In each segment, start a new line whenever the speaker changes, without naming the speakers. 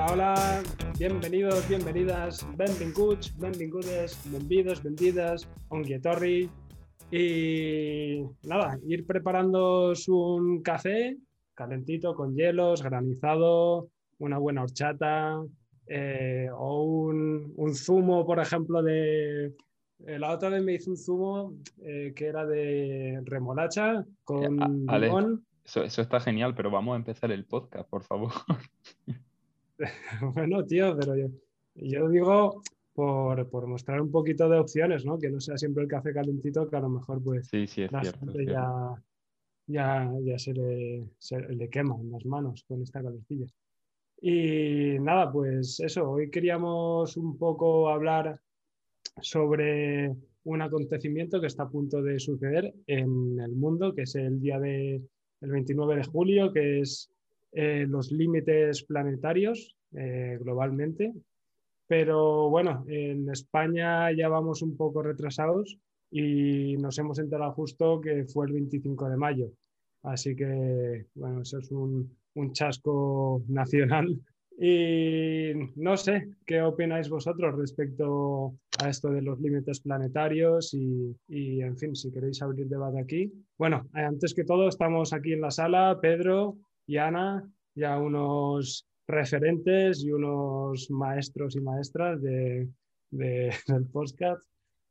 Hola, hola, bienvenidos, bienvenidas, benvinguts, benvingudes, benvidos, benvidas, onguietorri. Y nada, ir preparando un café calentito con hielos, granizado, una buena horchata eh, o un, un, zumo, por ejemplo, de... Eh, la otra vez me hizo un zumo eh, que era de remolacha con limón.
Eso, eso está genial, pero vamos a empezar el podcast, por favor.
bueno, tío, pero yo, yo digo por, por, mostrar un poquito de opciones, ¿no? Que no sea siempre el café calentito, que a lo mejor pues
sí, sí, es cierto,
ya, ya, ya se, le, se le queman las manos con esta calentilla. Y nada, pues eso, hoy queríamos un poco hablar sobre un acontecimiento que está a punto de suceder en el mundo, que es el día de, el 29 de julio, que es eh, los límites planetarios eh, globalmente. Pero bueno, en España ya vamos un poco retrasados y nos hemos enterado justo que fue el 25 de mayo. Así que, bueno, eso es un, un chasco nacional. Y no sé, ¿qué opináis vosotros respecto a esto de los límites planetarios? Y, y, en fin, si queréis abrir debate aquí. Bueno, antes que todo, estamos aquí en la sala, Pedro, y Ana, ya unos referentes y unos maestros y maestras de, de, del podcast.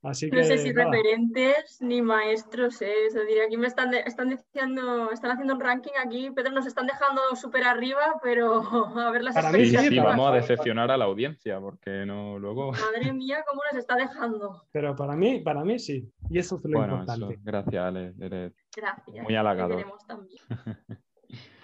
Así que,
no sé si referentes ni maestros, ¿eh? es decir, aquí me están, están diciendo, están haciendo un ranking aquí, Pedro, nos están dejando súper arriba, pero a ver las
Para mí sí, vamos a decepcionar a la audiencia, porque no luego...
Madre mía, cómo nos está dejando.
Pero para mí, para mí sí, y eso es lo
bueno,
importante.
Eso, gracias, Ale, eres
gracias,
muy halagador.
También.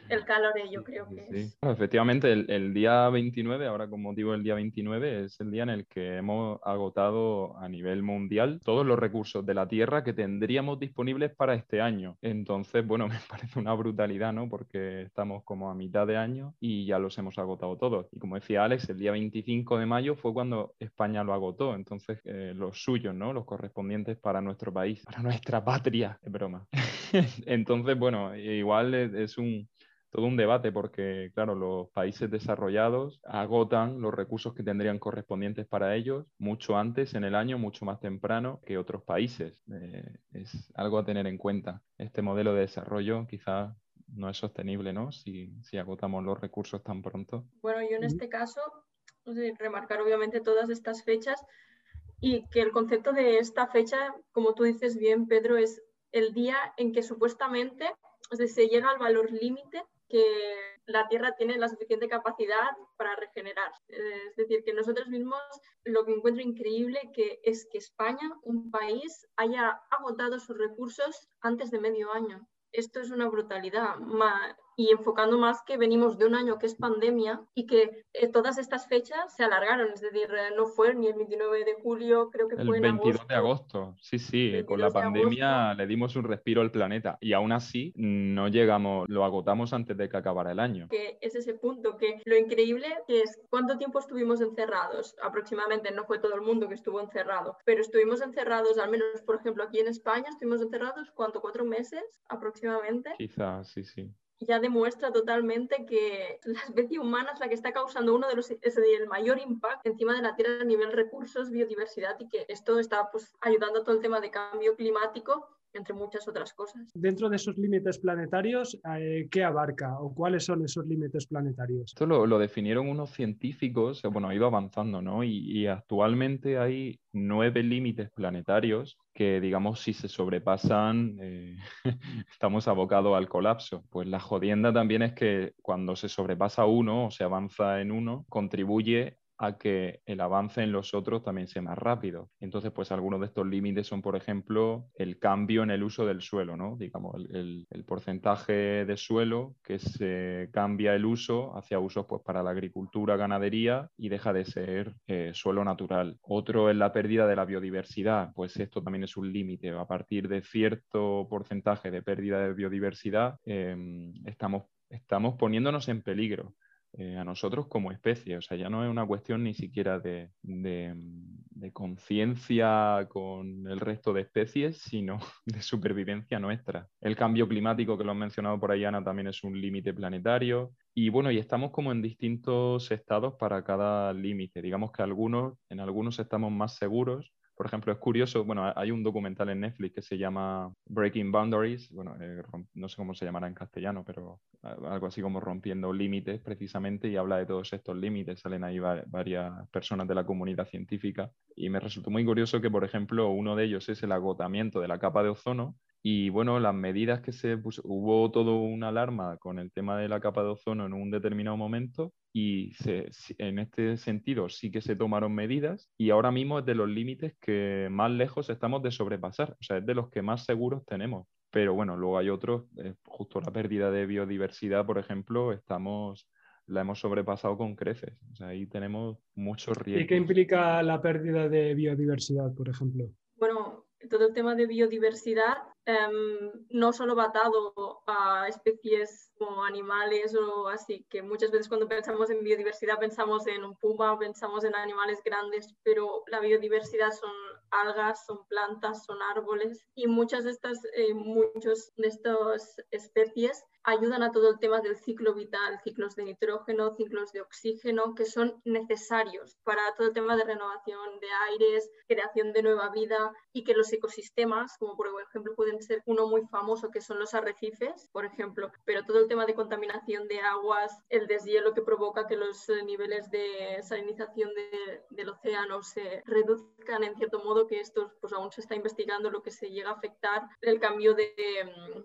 El calor, yo creo que
sí.
es.
efectivamente, el, el, día 29, ahora con motivo del día 29, es el día en el que hemos agotado a nivel mundial todos los recursos de la Tierra que tendríamos disponibles para este año. Entonces, bueno, me parece una brutalidad, ¿no? Porque estamos como a mitad de año y ya los hemos agotado todos. Y como decía Alex, el día 25 de mayo fue cuando España lo agotó. Entonces, eh, los suyos, ¿no? Los correspondientes para nuestro país, para nuestra patria. Es broma. Entonces, bueno, igual es, es un todo un debate porque, claro, los países desarrollados agotan los recursos que tendrían correspondientes para ellos mucho antes en el año, mucho más temprano que otros países. Eh, es algo a tener en cuenta. Este modelo de desarrollo quizá no es sostenible, ¿no? Si, si agotamos los recursos tan pronto.
Bueno, yo en este caso, remarcar obviamente todas estas fechas y que el concepto de esta fecha, como tú dices bien, Pedro, es el día en que supuestamente o sea, se llega al valor límite que la Tierra tiene la suficiente capacidad para regenerar. Es decir, que nosotros mismos lo que encuentro increíble que es que España, un país, haya agotado sus recursos antes de medio año. Esto es una brutalidad y enfocando más que venimos de un año que es pandemia y que eh, todas estas fechas se alargaron, es decir, eh, no fue ni el 29 de julio, creo que
el
fue en
22
agosto.
de agosto. Sí, sí, con la pandemia le dimos un respiro al planeta y aún así no llegamos, lo agotamos antes de que acabara el año.
Que es ese punto, que lo increíble que es cuánto tiempo estuvimos encerrados, aproximadamente, no fue todo el mundo que estuvo encerrado, pero estuvimos encerrados, al menos por ejemplo aquí en España, estuvimos encerrados, ¿cuánto? ¿Cuatro meses aproximadamente?
Quizás, sí, sí
ya demuestra totalmente que la especie humana es la que está causando uno de los, es el mayor impacto encima de la Tierra a nivel recursos, biodiversidad y que esto está pues, ayudando a todo el tema de cambio climático entre muchas otras cosas.
Dentro de esos límites planetarios, eh, ¿qué abarca o cuáles son esos límites planetarios?
Esto lo, lo definieron unos científicos, bueno, ha ido avanzando, ¿no? Y, y actualmente hay nueve límites planetarios que, digamos, si se sobrepasan, eh, estamos abocados al colapso. Pues la jodienda también es que cuando se sobrepasa uno o se avanza en uno, contribuye a que el avance en los otros también sea más rápido. Entonces, pues algunos de estos límites son, por ejemplo, el cambio en el uso del suelo, ¿no? Digamos, el, porcentaje de suelo que se cambia el uso hacia usos pues, para la agricultura, ganadería y deja de ser eh, suelo natural. Otro es la pérdida de la biodiversidad, pues esto también es un límite. A partir de cierto porcentaje de pérdida de biodiversidad, eh, estamos, estamos poniéndonos en peligro eh, a nosotros como especie. O sea, ya no es una cuestión ni siquiera de, conciencia con el resto de especies, sino de supervivencia nuestra. El cambio climático, que lo han mencionado por ahí, Ana, también es un límite planetario. Y bueno, y estamos como en distintos estados para cada límite. Digamos que algunos, en algunos estamos más seguros, por ejemplo, es curioso, bueno, hay un documental en Netflix que se llama Breaking Boundaries, bueno, eh, no sé cómo se llamará en castellano, pero algo así como rompiendo límites precisamente y habla de todos estos límites. Salen ahí varias personas de la comunidad científica y me resultó muy curioso que, por ejemplo, uno de ellos es el agotamiento de la capa de ozono y bueno, las medidas que se puso, hubo todo una alarma con el tema de la capa de ozono en un determinado momento y en este sentido sí que se tomaron medidas y ahora mismo es de los límites que más lejos estamos de sobrepasar, o sea, es de los que más seguros tenemos. Pero bueno, luego hay otros, eh, justo la pérdida de biodiversidad, por ejemplo, estamos la hemos sobrepasado con creces. O sea, ahí tenemos muchos riesgos.
¿Y qué implica la pérdida de biodiversidad, por ejemplo?
Bueno, todo el tema de biodiversidad Em, no solo va atado a especies como animales o así, que muchas veces cuando pensamos en biodiversidad pensamos en un puma, pensamos en animales grandes, pero la biodiversidad son algas, son plantas, son árboles y muchas de estas, eh, muchos de estas especies ayudan a todo el tema del ciclo vital, ciclos de nitrógeno, ciclos de oxígeno, que son necesarios para todo el tema de renovación de aires, creación de nueva vida y que los ecosistemas, como por ejemplo pueden ser uno muy famoso que son los arrecifes, por ejemplo, pero todo el tema de contaminación de aguas, el deshielo que provoca que los niveles de salinización del océano se reduzcan en cierto modo, que esto pues aún se está investigando lo que se llega a afectar, el cambio de,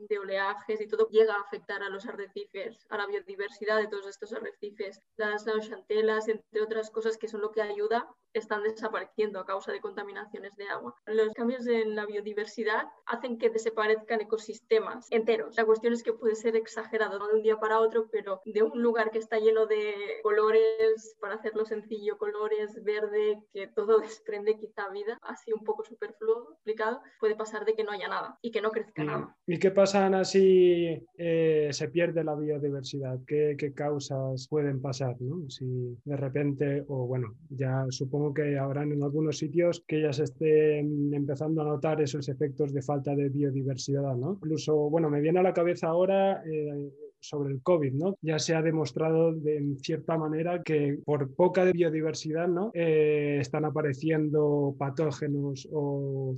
de oleajes y todo llega a afectar a los arrecifes, a la biodiversidad de todos estos arrecifes, las neochantelas, entre otras cosas que son lo que ayuda están desapareciendo a causa de contaminaciones de agua. Los cambios en la biodiversidad hacen que desaparezcan ecosistemas enteros. La cuestión es que puede ser exagerado, no de un día para otro, pero de un lugar que está lleno de colores, para hacerlo sencillo, colores, verde, que todo desprende quizá vida, así un poco superfluo explicado, puede pasar de que no haya nada y que no crezca nada.
¿Y qué pasa si eh, se pierde la biodiversidad? ¿Qué, ¿Qué, causas pueden pasar? ¿no? Si de repente, o bueno, ya supongo que habrán en algunos sitios que ya se estén empezando a notar esos efectos de falta de biodiversidad, ¿no? Incluso, bueno, me viene a la cabeza ahora... Eh, sobre el COVID, ¿no? Ya se ha demostrado de, en cierta manera que por poca biodiversidad, ¿no? Eh, están apareciendo patógenos o,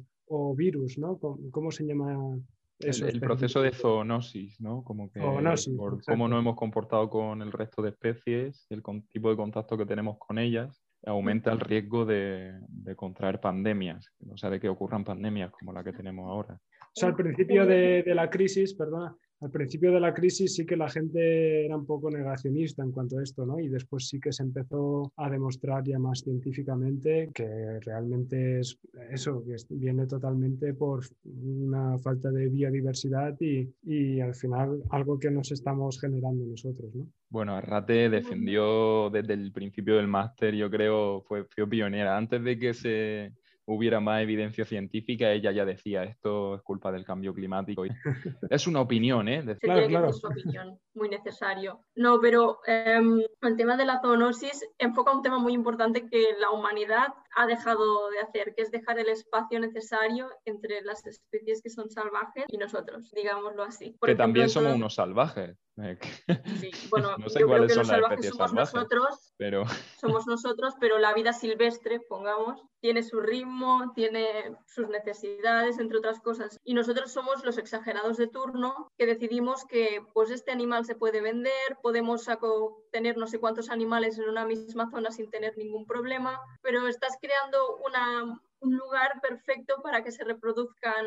virus, ¿no? ¿Cómo, se llama
eso el, proceso de zoonosis, ¿no? Como que por cómo nos hemos comportado con el resto de especies, el tipo de contacto que tenemos con ellas, aumenta el riesgo de, contraer pandemias, o sea, de que ocurran pandemias como la que tenemos ahora.
O sea, al principio de, de la crisis, perdona, al principio de la crisis sí que la gente era un poco negacionista en cuanto a esto, ¿no? Y después sí que se empezó a demostrar ya más científicamente que realmente es eso, que viene totalmente por una falta de biodiversidad y, y al final algo que nos estamos generando nosotros, ¿no?
Bueno, Arrate defendió desde el principio del máster, yo creo, fue, fue pionera. Antes de que se, hubiera más evidencia científica, ella ya decía, esto es culpa del cambio climático. es una opinión, ¿eh?
Claro, claro. Es una opinión, muy necesario. No, pero em, el tema de la zoonosis enfoca un tema muy importante que la humanidad ha dejado de hacer, que es dejar el espacio necesario entre las especies que son salvajes y nosotros, digámoslo así.
que también somos unos salvajes.
Sí, bueno, no sé yo creo que los salvajes somos nosotros,
pero...
somos nosotros, pero la vida silvestre, pongamos, tiene su ritmo, tiene sus necesidades, entre otras cosas. Y nosotros somos los exagerados de turno que decidimos que pues este animal se puede vender, podemos tener no sé cuántos animales en una misma zona sin tener ningún problema, pero estás creando un lugar perfecto para que se reproduzcan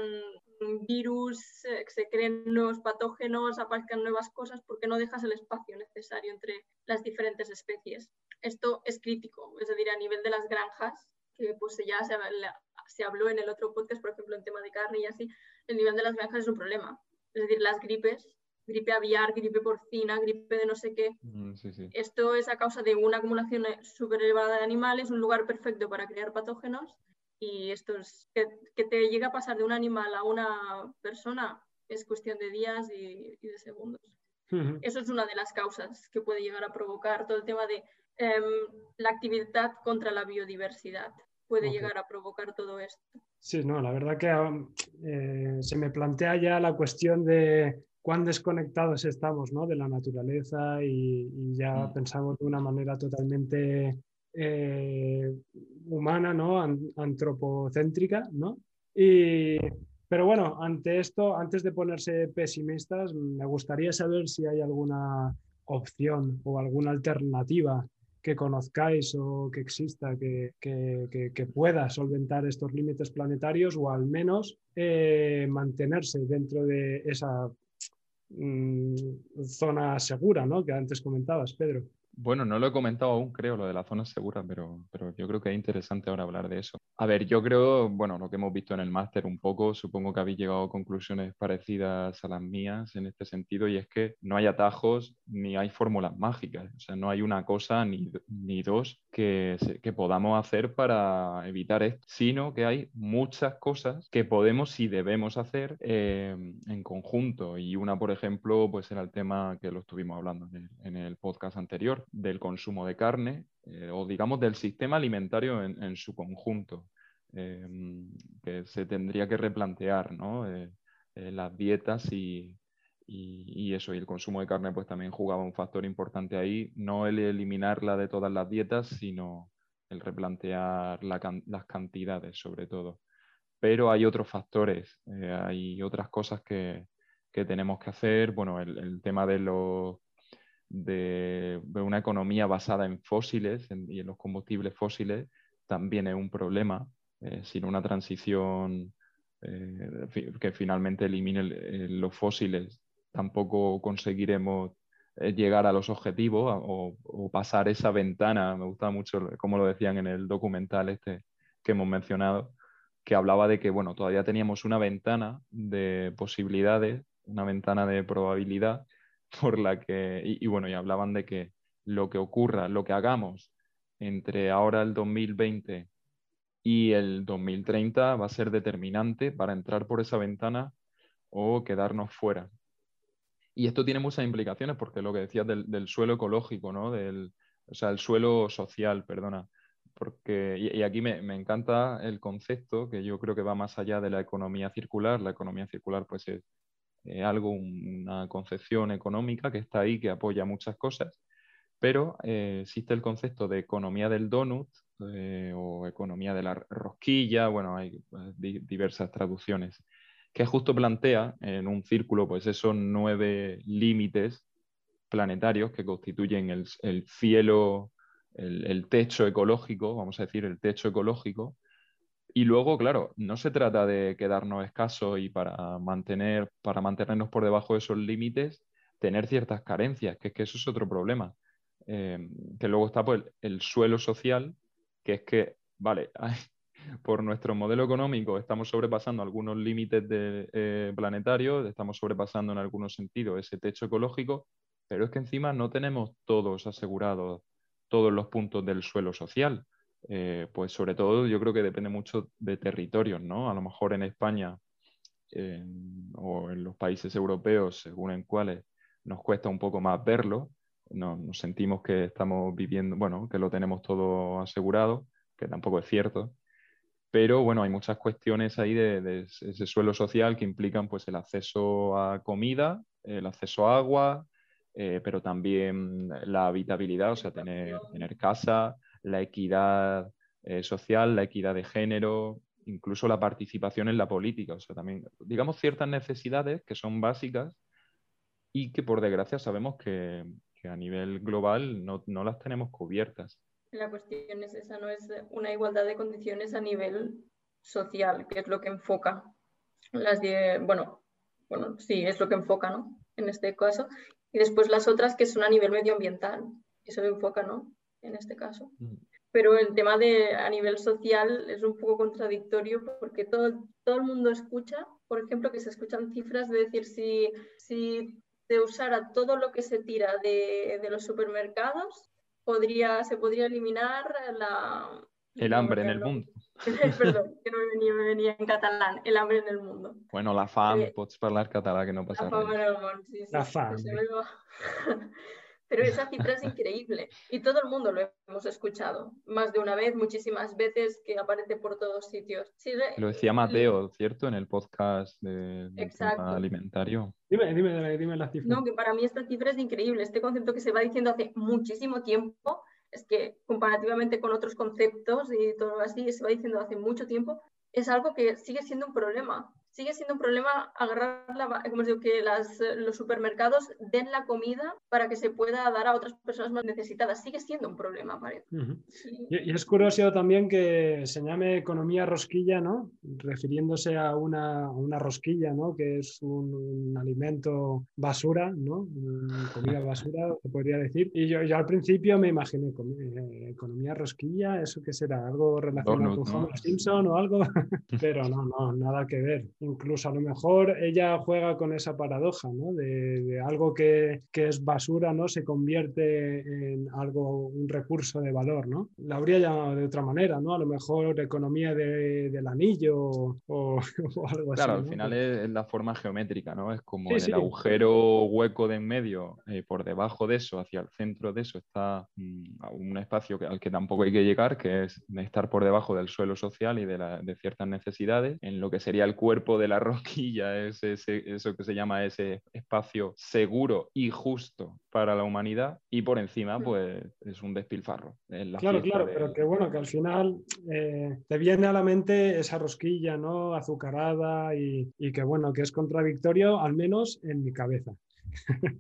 virus, se creen nuevos patógenos, aparezcan nuevas cosas, porque no dejas el espacio necesario entre las diferentes especies. Esto es crítico, es decir, a nivel de las granjas, que pues ya se, se habló en el otro podcast, por ejemplo, en tema de carne y así, el nivel de las granjas es un problema. Es decir, las gripes, gripe aviar, gripe porcina, gripe de no sé qué.
Mm,
Esto es a causa de una acumulación súper elevada de animales, un lugar perfecto para crear patógenos. Y esto es que, te llega a pasar de un animal a una persona es cuestión de días y, de segundos. Eso es una de las causas que puede llegar a provocar todo el tema de em, la actividad contra la biodiversidad. Puede llegar a provocar todo esto.
Sí, no, la verdad que eh, se me plantea ya la cuestión de cuán desconectados estamos ¿no? de la naturaleza y, ya mm. pensamos de una manera totalmente eh, humana, ¿no? antropocéntrica. ¿no? Y, pero bueno, ante esto, antes de ponerse pesimistas, me gustaría saber si hay alguna opción o alguna alternativa que conozcáis o que exista que, que, pueda solventar estos límites planetarios o al menos eh, mantenerse dentro de esa mm, zona segura ¿no? que antes comentabas, Pedro.
Bueno, no lo he comentado aún, creo, lo de la zona segura, pero, pero yo creo que es interesante ahora hablar de eso. A ver, yo creo, bueno, lo que hemos visto en el máster un poco, supongo que habéis llegado a conclusiones parecidas a las mías en este sentido, y es que no hay atajos ni hay fórmulas mágicas, o sea, no hay una cosa ni, ni dos que, que podamos hacer para evitar esto, sino que hay muchas cosas que podemos y debemos hacer eh, en conjunto, y una, por ejemplo, pues era el tema que lo estuvimos hablando en el podcast anterior, del consumo de carne eh, o digamos del sistema alimentario en, su conjunto, eh, que se tendría que replantear ¿no? Eh, las dietas y, eso, y el consumo de carne pues también jugaba un factor importante ahí, no el eliminarla de todas las dietas, sino el replantear las cantidades sobre todo. Pero hay otros factores, hay otras cosas que, tenemos que hacer, bueno, el tema de los de, una economía basada en fósiles y en los combustibles fósiles también es un problema. Eh, una transición eh, que finalmente elimine eh, los fósiles, tampoco conseguiremos llegar a los objetivos o, pasar esa ventana. Me gusta mucho, como lo decían en el documental este que hemos mencionado, que hablaba de que bueno, todavía teníamos una ventana de posibilidades, una ventana de probabilidad por la que, y, bueno, y hablaban de que lo que ocurra, lo que hagamos entre ahora el 2020 y el 2030 va a ser determinante para entrar por esa ventana o quedarnos fuera. Y esto tiene muchas implicaciones porque lo que decías del, suelo ecológico, ¿no? Del, o sea, el suelo social, perdona. Porque, y, aquí me, me, encanta el concepto que yo creo que va más allá de la economía circular. La economía circular pues es eh, algo, una concepción económica que está ahí, que apoya muchas cosas, pero eh, existe el concepto de economía del donut eh, o economía de la rosquilla, bueno, hay diversas traducciones, que justo plantea en un círculo pues esos nueve límites planetarios que constituyen el, cielo, el, techo ecológico, vamos a decir, el techo ecológico, y luego, claro, no se trata de quedarnos escasos y para, mantener, para mantenernos por debajo de esos límites, tener ciertas carencias, que es que eso es otro problema. Eh, que luego está pues, el suelo social, que es que, vale, por nuestro modelo económico estamos sobrepasando algunos límites eh, planetarios, estamos sobrepasando en algunos sentidos ese techo ecológico, pero es que encima no tenemos todos asegurados todos los puntos del suelo social. Eh, pues sobre todo yo creo que depende mucho de territorios, ¿no? A lo mejor en España o en los países europeos, según en cuáles, nos cuesta un poco más verlo, nos, sentimos que estamos viviendo, bueno, que lo tenemos todo asegurado, que tampoco es cierto, pero bueno, hay muchas cuestiones ahí de, ese suelo social que implican pues el acceso a comida, el acceso a agua, eh, pero también la habitabilidad, o sea, tener, tener casa, la equidad eh, social, la equidad de género, incluso la participación en la política. O sea, también, digamos, ciertas necesidades que son básicas y que por desgracia sabemos que, a nivel global no, las tenemos cubiertas.
La cuestión es esa, no es una igualdad de condiciones a nivel social, que es lo que enfoca las bueno, bueno, sí, es lo que enfoca, ¿no? En este caso. Y después las otras que son a nivel medioambiental, eso enfoca, ¿no? En este caso. Mm. Pero el tema de a nivel social es un poco contradictorio porque todo, todo el mundo escucha, por ejemplo, que se escuchan cifras de decir si, si se usara todo lo que se tira de, de los supermercados, podría, se podría eliminar la,
el hambre en el mundo.
Perdón, que no me venía, me venía en catalán, el hambre en el mundo.
Bueno, la fam,
Eh,
pots parlar català, que no passa
La fama
res.
en el món, sí, sí,
La
sí,
fam.
Pero esa cifra es increíble y todo el mundo lo hemos escuchado más de una vez, muchísimas veces, que aparece por todos sitios. Sigue-
Lo decía Mateo, ¿cierto? En el podcast de, del tema
Exacto.
alimentario.
Dime, dime, dime la cifra.
No, que para mí esta cifra es increíble. Este concepto que se va diciendo hace muchísimo tiempo, es que comparativamente con otros conceptos y todo así, se va diciendo hace mucho tiempo, es algo que sigue siendo un problema. Sigue siendo un problema agarrar la, como os digo, que las, los supermercados den la comida para que se pueda dar a otras personas más necesitadas. Sigue siendo un problema, parece. Sí.
Y, y es curioso también que se llame economía rosquilla, ¿no? Refiriéndose a una, una rosquilla, ¿no? Que es un, un alimento basura, ¿no? Un- Comida basura, se podría decir. Y yo, yo al principio me imaginé eh, economía rosquilla, ¿eso qué será? ¿Algo relacionado
Donut,
con
¿no?
Homer Simpson o algo? Pero no, no, nada que ver. Incluso a lo mejor ella juega con esa paradoja, ¿no? De, de algo que, que es basura, ¿no? Se convierte en algo, un recurso de valor, ¿no? La habría llamado de otra manera, ¿no? A lo mejor economía de- del anillo o, o algo así.
Claro, al
¿no?
final es, es la forma geométrica, ¿no? Es como
Sí,
en
sí.
el agujero hueco de en medio, eh, por debajo de eso, hacia el centro de eso, está mm, un espacio que- al que tampoco hay que llegar, que es estar por debajo del suelo social y de, la- de ciertas necesidades. En lo que sería el cuerpo de la rosquilla, es ese- eso que se llama ese espacio seguro y justo para la humanidad. Y por encima,
Mm.
pues es un despilfarro. Es la
Claro, claro,
de-
pero que bueno, que al final eh, te viene a la mente esa rosquilla, ¿no? Azucarada y, y que bueno, que es contradictorio, al menos en mi cabeza.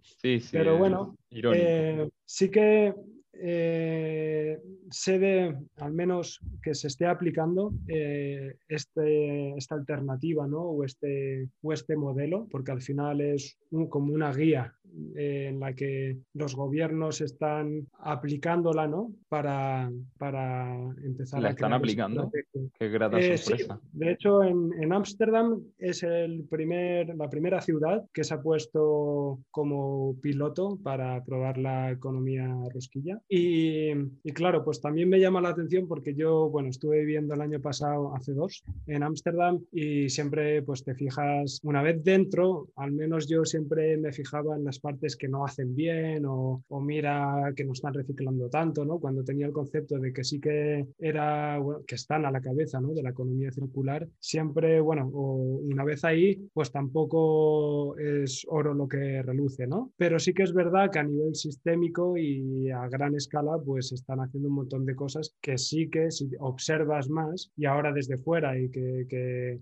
Sí, sí,
pero bueno. Eh, sí que eh, sé de, al menos que se esté aplicando eh, este, esta alternativa ¿no? o, este, o este modelo, porque al final es un- como una guía eh, en la que los gobiernos están aplicándola ¿no? para, para empezar
¿La
a
están
crear
aplicando? Qué grata
Eh, sí,
sorpresa.
de hecho en en Ámsterdam es el primer, la primera ciudad que se ha puesto como piloto para probar la economía rosquilla. Y, y claro, pues también me llama la atención porque yo, bueno, estuve viviendo el año pasado, hace dos, en Ámsterdam y siempre pues te fijas, una vez dentro, al menos yo siempre me fijaba en las partes que no hacen bien o, o mira que no están reciclando tanto, ¿no? Cuando tenía el concepto de que sí que era, bueno, que están a la cabeza, ¿no? De la economía circular, siempre, bueno, o una vez ahí, pues tampoco es oro lo que reluce, ¿no? Pero sí que es verdad que a nivel sistémico y a gran escala, pues están haciendo un montón de cosas que sí que si observas más y ahora desde fuera y que,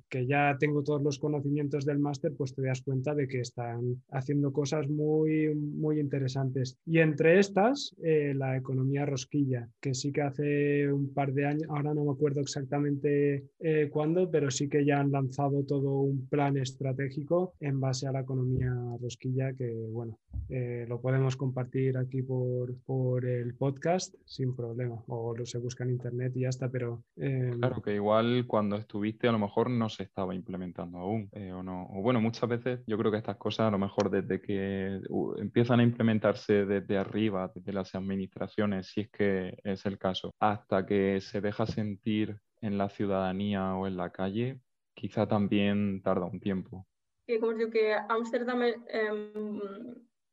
que, ya tengo todos los conocimientos del máster, pues te das cuenta de que están haciendo cosas muy, muy interesantes. Y entre estas, eh, la economía rosquilla, que sí que hace un par de años, ahora no me acuerdo exactamente eh, cuándo, pero sí que ya han lanzado todo un plan estratégico en base a la economía rosquilla, que bueno, eh, lo podemos compartir aquí por, por el podcast sin problema, o lo se busca en internet y ya está, pero... eh,
Claro que igual cuando estuviste a lo mejor no se estaba implementando aún, eh, o no. O bueno, muchas veces yo creo que estas cosas a lo mejor desde que empiezan a implementarse desde arriba, desde las administraciones, si es que es el caso, hasta que se deja sentir en la ciudadanía o en la calle, quizá también tarda un tiempo.
que como os digo, que Ámsterdam eh, em,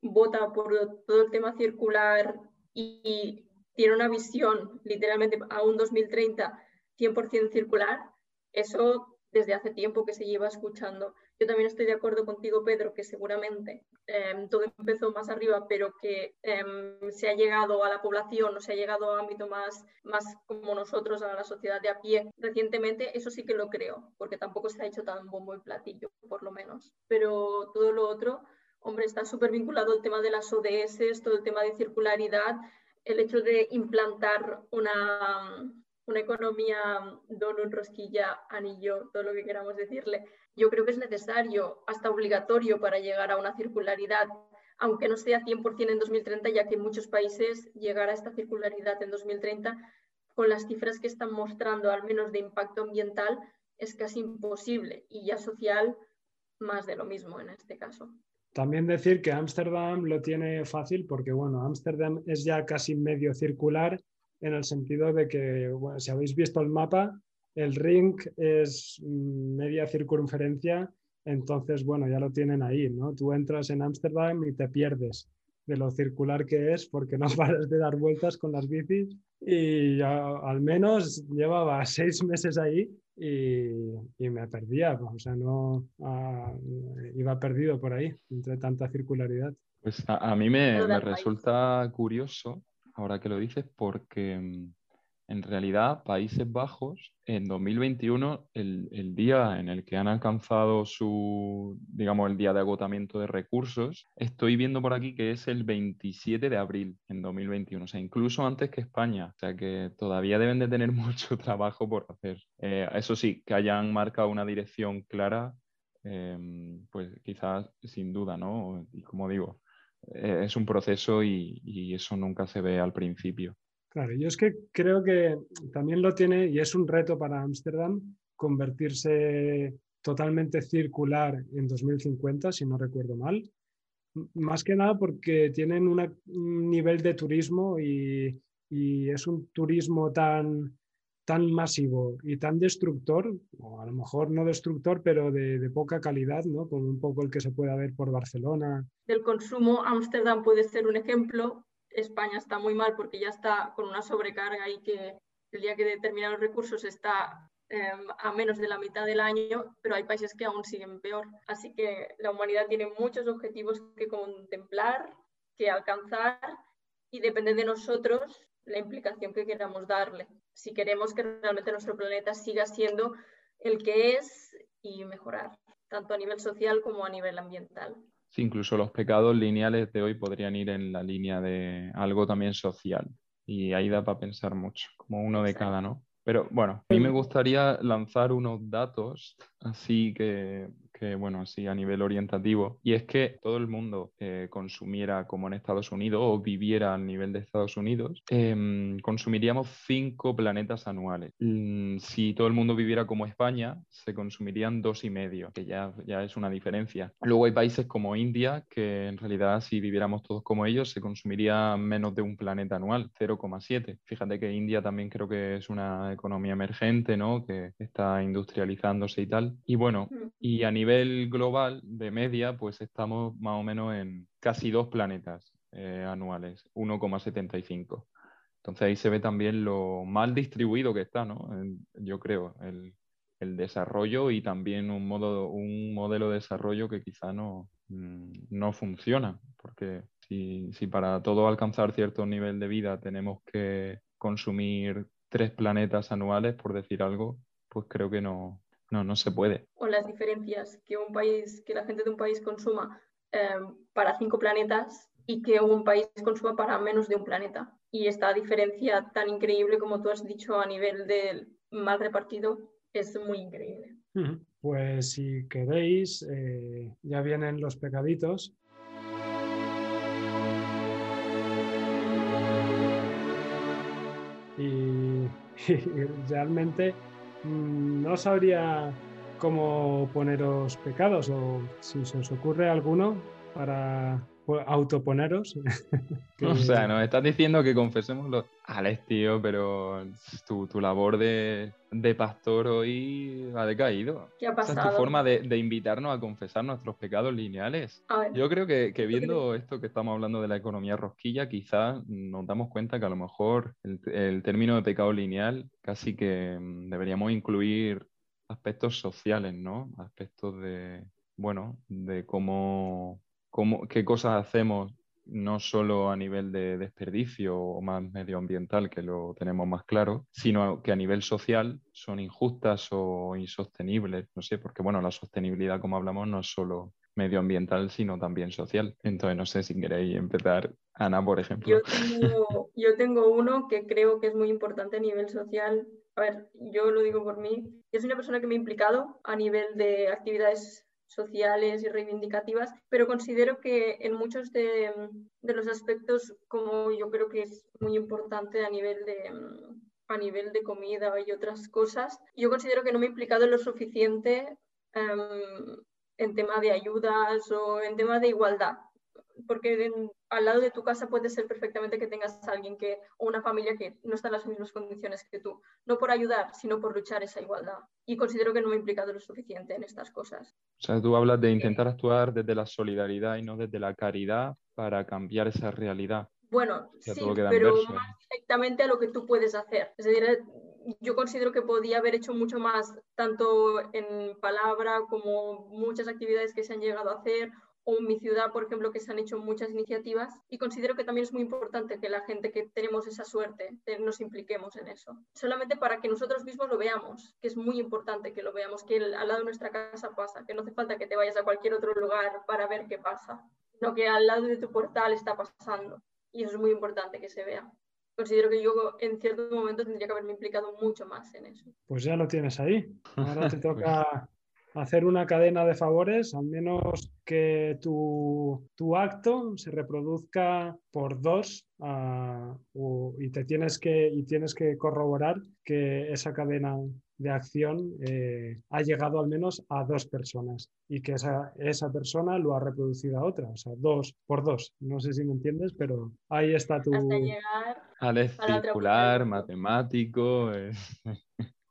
vota por todo el tema circular y, tiene una visión literalmente a un 2030 100% circular, eso desde hace tiempo que se lleva escuchando. Yo también estoy de acuerdo contigo, Pedro, que seguramente em, todo empezó más arriba, pero que em, se ha llegado a la población o se ha llegado a ámbito más, más como nosotros, a la sociedad de a pie recientemente, eso sí que lo creo, porque tampoco se ha hecho tan bombo y platillo, por lo menos. Pero todo lo otro, hombre, está súper vinculado al tema de las ODS, todo el tema de circularidad, el hecho de implantar una, una economía donut, rosquilla, anillo, todo lo que queramos decirle, yo creo que es necesario, hasta obligatorio para llegar a una circularidad, aunque no sea 100% en 2030, ya que en muchos países llegar a esta circularidad en 2030, con las cifras que están mostrando, al menos de impacto ambiental, es casi imposible y ya social, más de lo mismo en este caso.
También decir que Ámsterdam lo tiene fácil porque, bueno, Ámsterdam es ya casi medio circular en el sentido de que, bueno, si habéis visto el mapa, el ring es media circunferencia, entonces, bueno, ya lo tienen ahí, ¿no? Tú entras en Ámsterdam y te pierdes de lo circular que es porque no paras de dar vueltas con las bicis y al menos llevaba seis meses ahí y, me perdía, o sea, no ah, iba perdido por ahí entre tanta circularidad.
Pues a, mí me, me resulta curioso, ahora que lo dices, porque mm, en realidad, Países Bajos, en 2021, el, día en el que han alcanzado su, digamos, el día de agotamiento de recursos, estoy viendo por aquí que es el 27 de abril en 2021, o sea, incluso antes que España, o sea, que todavía deben de tener mucho trabajo por hacer. Eh, eso sí, que hayan marcado una dirección clara, em, pues quizás sin duda, ¿no? Y como digo, eh, es un proceso y eso nunca se ve al principio.
Claro, yo es que creo que también lo tiene y es un reto para Ámsterdam convertirse totalmente circular en 2050, si no recuerdo mal. Más que nada porque tienen un nivel de turismo y, es un turismo tan, tan masivo y tan destructor, o a lo mejor no destructor, pero de, de, poca calidad, ¿no? Como un poco el que se puede ver por Barcelona.
Del consumo, Ámsterdam puede ser un ejemplo, España está muy mal porque ya está con una sobrecarga y que el día que determinados recursos está em, a menos de la mitad del año, pero hay países que aún siguen peor. Así que la humanidad tiene muchos objetivos que contemplar, que alcanzar y depende de nosotros la implicación que queramos darle. Si queremos que realmente nuestro planeta siga siendo el que es y mejorar, tanto a nivel social como a nivel ambiental.
Sí, incluso los pecados lineales de hoy podrían ir en la línea de algo también social. Y ahí da para pensar mucho, como uno de cada, ¿no? Pero bueno, a mí me gustaría lanzar unos datos así que bueno, así a nivel orientativo, y es que todo el mundo eh, consumiera como en Estados Unidos o viviera al nivel de Estados Unidos, em, consumiríamos cinco planetas anuales. Mm, si todo el mundo viviera como España, se consumirían dos y medio, que ya, ya es una diferencia. Luego hay países como India, que en realidad si viviéramos todos como ellos, se consumiría menos de un planeta anual, 0,7. Fíjate que India también creo que es una economía emergente, ¿no? Que está industrializándose y tal. Y bueno, mm. y a nivel global de media, pues estamos más o menos en casi dos planetas eh, anuales, 1,75. Entonces ahí se ve también lo mal distribuido que está, ¿no? yo creo, el, desarrollo y también un, modo, un modelo de desarrollo que quizá no, mm, no funciona, porque si, si para todo alcanzar cierto nivel de vida tenemos que consumir tres planetas anuales, por decir algo, pues creo que no, no, no se puede.
O las diferencias que un país, que la gente de un país consuma em, para cinco planetas y que un país consuma para menos de un planeta. Y esta diferencia tan increíble como tú has dicho a nivel del mal repartido es muy increíble.
Pues si queréis, eh, ya vienen los pecaditos. y realmente no sabría cómo poneros pecados o si se os ocurre alguno para autoponeros.
O sea, nos estás diciendo que confesemos los... Alex, tío, pero tu, labor de, pastor hoy ha decaído.
¿Qué ha pasado?
tu forma de, invitarnos a confesar nuestros pecados lineales. Yo creo que, viendo esto que estamos hablando de la economía rosquilla, quizás nos damos cuenta que a lo mejor el, término de pecado lineal casi que mm, deberíamos incluir aspectos sociales, ¿no? Aspectos de, bueno, de cómo qué cosas hacemos no solo a nivel de desperdicio o más medioambiental, que lo tenemos más claro, sino que a nivel social son injustas o insostenibles, no sé, porque bueno, la sostenibilidad, como hablamos, no es solo medioambiental, sino también social. Entonces, no sé si queréis empezar, Ana, por ejemplo.
Yo tengo, uno que creo que es muy importante a nivel social. A ver, yo lo digo por mí. Yo soy una persona que me ha implicado a nivel de actividades sociales y reivindicativas, pero considero que en muchos de, los aspectos, como yo creo que es muy importante a nivel de, a nivel de comida y otras cosas, yo considero que no me he implicado lo suficiente em, en tema de ayudas o en tema de igualdad porque al lado de tu casa puede ser perfectamente que tengas a alguien que, o una familia que no está en las mismas condiciones que tú. No por ayudar, sino por luchar esa igualdad. Y considero que no me he implicado lo suficiente en estas cosas.
O sea, tú hablas de intentar actuar desde la solidaridad y no desde la caridad para cambiar esa realidad.
Bueno, sí, pero más directamente a lo que tú puedes hacer. Es decir, yo considero que podía haber hecho mucho más, tanto en palabra como muchas actividades que se han llegado a hacer, o en mi ciudad, por ejemplo, que se han hecho muchas iniciativas. Y considero que también es muy importante que la gente que tenemos esa suerte nos impliquemos en eso. Solamente para que nosotros mismos lo veamos, que es muy importante que lo veamos, que al lado de nuestra casa pasa, que no hace falta que te vayas a cualquier otro lugar para ver qué pasa, sino que al lado de tu portal está pasando. Y eso es muy importante que se vea considero que yo en cierto momento tendría que haberme implicado mucho más en eso.
Pues ya lo tienes ahí. Ahora te toca hacer una cadena de favores, al menos que tu, acto se reproduzca por dos ah, y, te tienes que, y tienes que corroborar que esa cadena de acción eh, ha llegado al menos a dos personas y que esa, esa, persona lo ha reproducido a otra, o sea, dos por dos. No sé si me entiendes, pero ahí está tu...
Hasta llegar
al circular, matemático. Eh.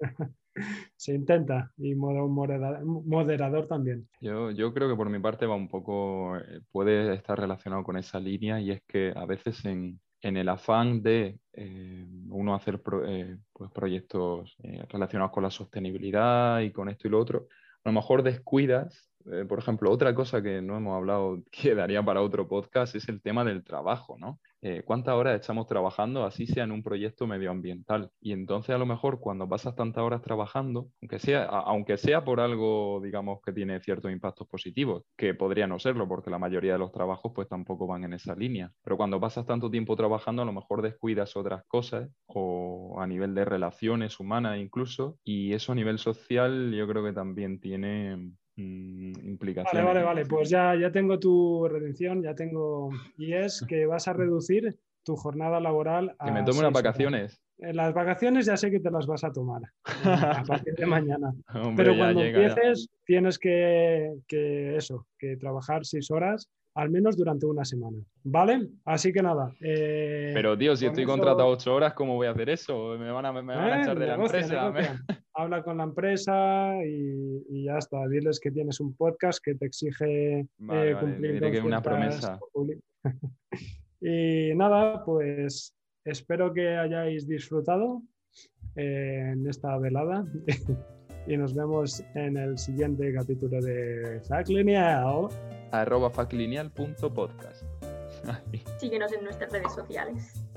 Se intenta y moderador también.
Yo, yo creo que por mi parte va un poco, eh, puede estar relacionado con esa línea y es que a veces en, en el afán de eh, uno hacer eh, pues proyectos relacionados con la sostenibilidad y con esto y lo otro, a lo mejor descuidas por ejemplo, otra cosa que no hemos hablado que daría para otro podcast es el tema del trabajo, ¿no? Eh, cuántas horas estamos trabajando, así sea en un proyecto medioambiental. Y entonces a lo mejor cuando pasas tantas horas trabajando, aunque sea, aunque sea por algo, digamos, que tiene ciertos impactos positivos, que podría no serlo, porque la mayoría de los trabajos pues tampoco van en esa línea. Pero cuando pasas tanto tiempo trabajando, a lo mejor descuidas otras cosas, o a nivel de relaciones humanas incluso, y eso a nivel social yo creo que también tiene Mm, implicaciones.
Vale, vale, vale. Pues ya, ya tengo tu redención, ya tengo. Y es que vas a reducir tu jornada laboral.
A que me tome unas vacaciones.
En las vacaciones ya sé que te las vas a tomar a partir de mañana. Pero cuando empieces tienes que, que, eso, que trabajar seis horas al menos durante una semana. ¿Vale? Así que nada. Eh,
Pero, tío, si estoy contratado ocho horas, ¿cómo voy a hacer eso? Me van a, me van a eh, echar de la empresa.
Habla con la empresa y, ya está. Diles que tienes un podcast que te exige
eh, cumplir que una promesa.
y nada, pues espero que hayáis disfrutado en esta velada. y nos vemos en el siguiente capítulo de Fact Lineal.
Arroba faclineal.podcast.
Síguenos en nuestras redes sociales.